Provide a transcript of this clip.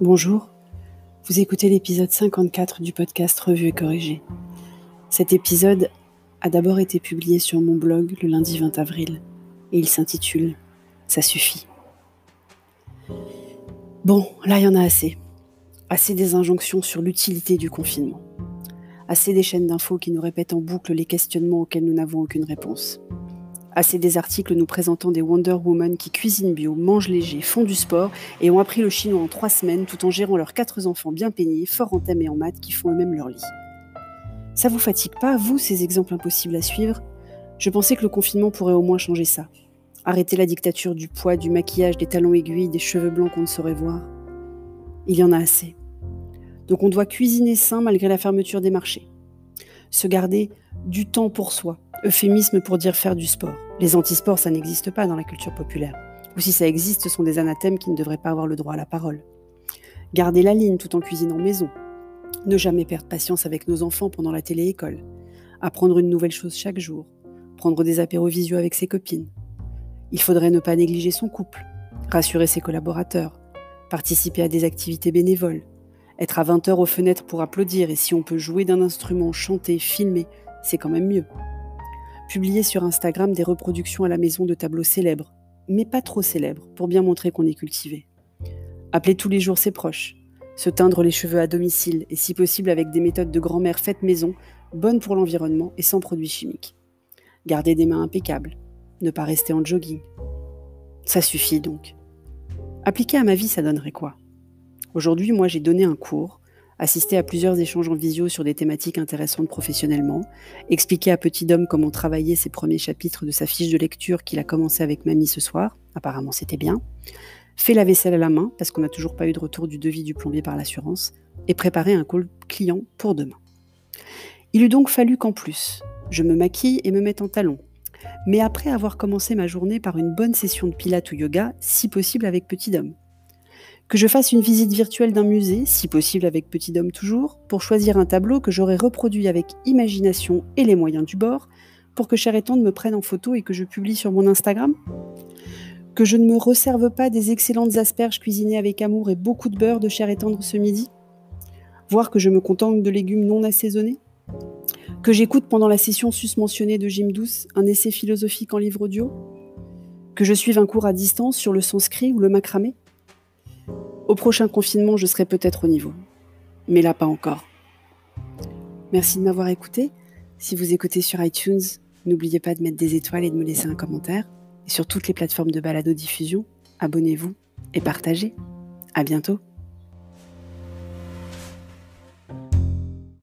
Bonjour, vous écoutez l'épisode 54 du podcast Revue et Corrigé. Cet épisode a d'abord été publié sur mon blog le lundi 20 avril et il s'intitule Ça suffit. Bon, là il y en a assez. Assez des injonctions sur l'utilité du confinement. Assez des chaînes d'infos qui nous répètent en boucle les questionnements auxquels nous n'avons aucune réponse. Assez des articles nous présentant des Wonder Woman qui cuisinent bio, mangent léger, font du sport et ont appris le chinois en trois semaines tout en gérant leurs quatre enfants bien peignés, forts en thème et en maths qui font eux-mêmes leur lit. Ça vous fatigue pas, vous, ces exemples impossibles à suivre? Je pensais que le confinement pourrait au moins changer ça. Arrêter la dictature du poids, du maquillage, des talons aiguilles, des cheveux blancs qu'on ne saurait voir. Il y en a assez. Donc on doit cuisiner sain malgré la fermeture des marchés. Se garder du temps pour soi, euphémisme pour dire faire du sport. Les antisports, ça n'existe pas dans la culture populaire. Ou si ça existe, ce sont des anathèmes qui ne devraient pas avoir le droit à la parole. Garder la ligne tout en cuisinant maison. Ne jamais perdre patience avec nos enfants pendant la télé-école. Apprendre une nouvelle chose chaque jour. Prendre des apéros visio avec ses copines. Il faudrait ne pas négliger son couple. Rassurer ses collaborateurs. Participer à des activités bénévoles. Être à 20 heures aux fenêtres pour applaudir et si on peut jouer d'un instrument, chanter, filmer, c'est quand même mieux publier sur Instagram des reproductions à la maison de tableaux célèbres, mais pas trop célèbres, pour bien montrer qu'on est cultivé. Appeler tous les jours ses proches, se teindre les cheveux à domicile et si possible avec des méthodes de grand-mère faites maison, bonnes pour l'environnement et sans produits chimiques. Garder des mains impeccables, ne pas rester en jogging. Ça suffit donc. Appliquer à ma vie, ça donnerait quoi? Aujourd'hui, moi, j'ai donné un cours assister à plusieurs échanges en visio sur des thématiques intéressantes professionnellement, expliquer à Petit Dom comment travailler ses premiers chapitres de sa fiche de lecture qu'il a commencé avec Mamie ce soir, apparemment c'était bien, fait la vaisselle à la main parce qu'on n'a toujours pas eu de retour du devis du plombier par l'assurance, et préparer un call client pour demain. Il eût donc fallu qu'en plus, je me maquille et me mette en talons, mais après avoir commencé ma journée par une bonne session de pilates ou yoga, si possible avec Petit Dom que je fasse une visite virtuelle d'un musée, si possible avec Petit Dôme toujours, pour choisir un tableau que j'aurais reproduit avec imagination et les moyens du bord, pour que Cher me prenne en photo et que je publie sur mon Instagram. Que je ne me reserve pas des excellentes asperges cuisinées avec amour et beaucoup de beurre de Cher ce midi. Voir que je me contente de légumes non assaisonnés. Que j'écoute pendant la session susmentionnée de Jim Douce un essai philosophique en livre audio. Que je suive un cours à distance sur le sanskrit ou le macramé au prochain confinement, je serai peut-être au niveau. Mais là, pas encore. Merci de m'avoir écouté. Si vous écoutez sur iTunes, n'oubliez pas de mettre des étoiles et de me laisser un commentaire. Et sur toutes les plateformes de balado-diffusion, abonnez-vous et partagez. À bientôt.